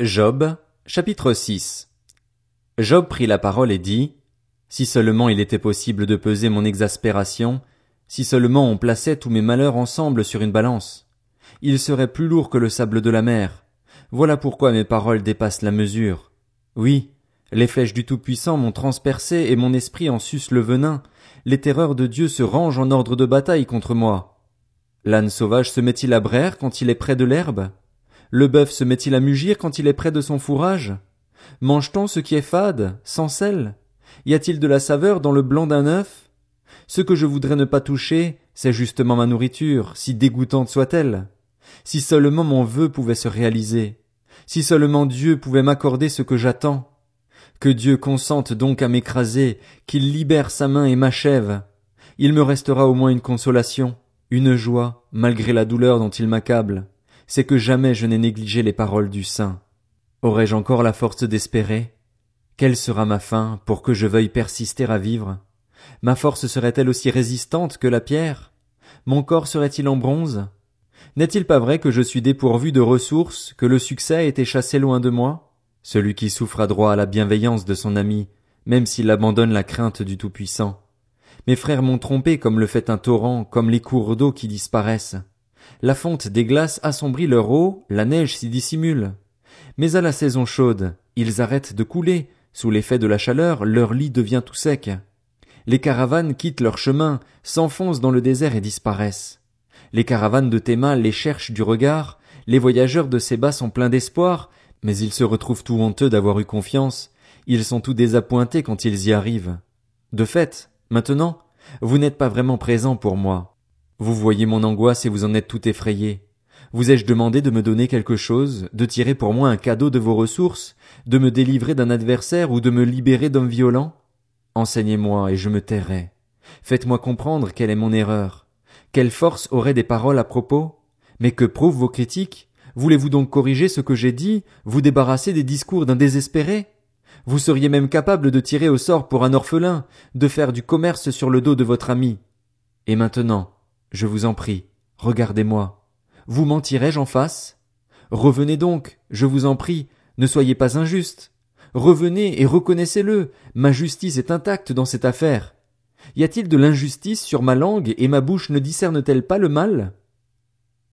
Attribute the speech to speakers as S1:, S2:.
S1: Job, chapitre 6 Job prit la parole et dit, Si seulement il était possible de peser mon exaspération, si seulement on plaçait tous mes malheurs ensemble sur une balance, il serait plus lourd que le sable de la mer. Voilà pourquoi mes paroles dépassent la mesure. Oui, les flèches du Tout-Puissant m'ont transpercé et mon esprit en suce le venin, les terreurs de Dieu se rangent en ordre de bataille contre moi. L'âne sauvage se met-il à braire quand il est près de l'herbe? Le bœuf se met-il à mugir quand il est près de son fourrage? Mange-t-on ce qui est fade, sans sel? Y a-t-il de la saveur dans le blanc d'un œuf? Ce que je voudrais ne pas toucher, c'est justement ma nourriture, si dégoûtante soit-elle. Si seulement mon vœu pouvait se réaliser. Si seulement Dieu pouvait m'accorder ce que j'attends. Que Dieu consente donc à m'écraser, qu'il libère sa main et m'achève. Il me restera au moins une consolation, une joie, malgré la douleur dont il m'accable c'est que jamais je n'ai négligé les paroles du saint. Aurais-je encore la force d'espérer? Quelle sera ma fin pour que je veuille persister à vivre? Ma force serait-elle aussi résistante que la pierre? Mon corps serait-il en bronze? N'est-il pas vrai que je suis dépourvu de ressources, que le succès a été chassé loin de moi? Celui qui souffre a droit à la bienveillance de son ami, même s'il abandonne la crainte du Tout-Puissant. Mes frères m'ont trompé comme le fait un torrent, comme les cours d'eau qui disparaissent. La fonte des glaces assombrit leur eau, la neige s'y dissimule. Mais à la saison chaude, ils arrêtent de couler, sous l'effet de la chaleur, leur lit devient tout sec. Les caravanes quittent leur chemin, s'enfoncent dans le désert et disparaissent. Les caravanes de Théma les cherchent du regard, les voyageurs de Séba sont pleins d'espoir, mais ils se retrouvent tout honteux d'avoir eu confiance, ils sont tout désappointés quand ils y arrivent. De fait, maintenant, vous n'êtes pas vraiment présent pour moi. Vous voyez mon angoisse et vous en êtes tout effrayé. Vous ai-je demandé de me donner quelque chose, de tirer pour moi un cadeau de vos ressources, de me délivrer d'un adversaire ou de me libérer d'hommes violents? Enseignez-moi et je me tairai. Faites-moi comprendre quelle est mon erreur. Quelle force auraient des paroles à propos? Mais que prouvent vos critiques? Voulez-vous donc corriger ce que j'ai dit, vous débarrasser des discours d'un désespéré? Vous seriez même capable de tirer au sort pour un orphelin, de faire du commerce sur le dos de votre ami. Et maintenant, je vous en prie, regardez-moi. Vous mentirai-je en face? Revenez donc, je vous en prie, ne soyez pas injuste. Revenez et reconnaissez-le, ma justice est intacte dans cette affaire. Y a-t-il de l'injustice sur ma langue et ma bouche ne discerne t-elle pas le mal?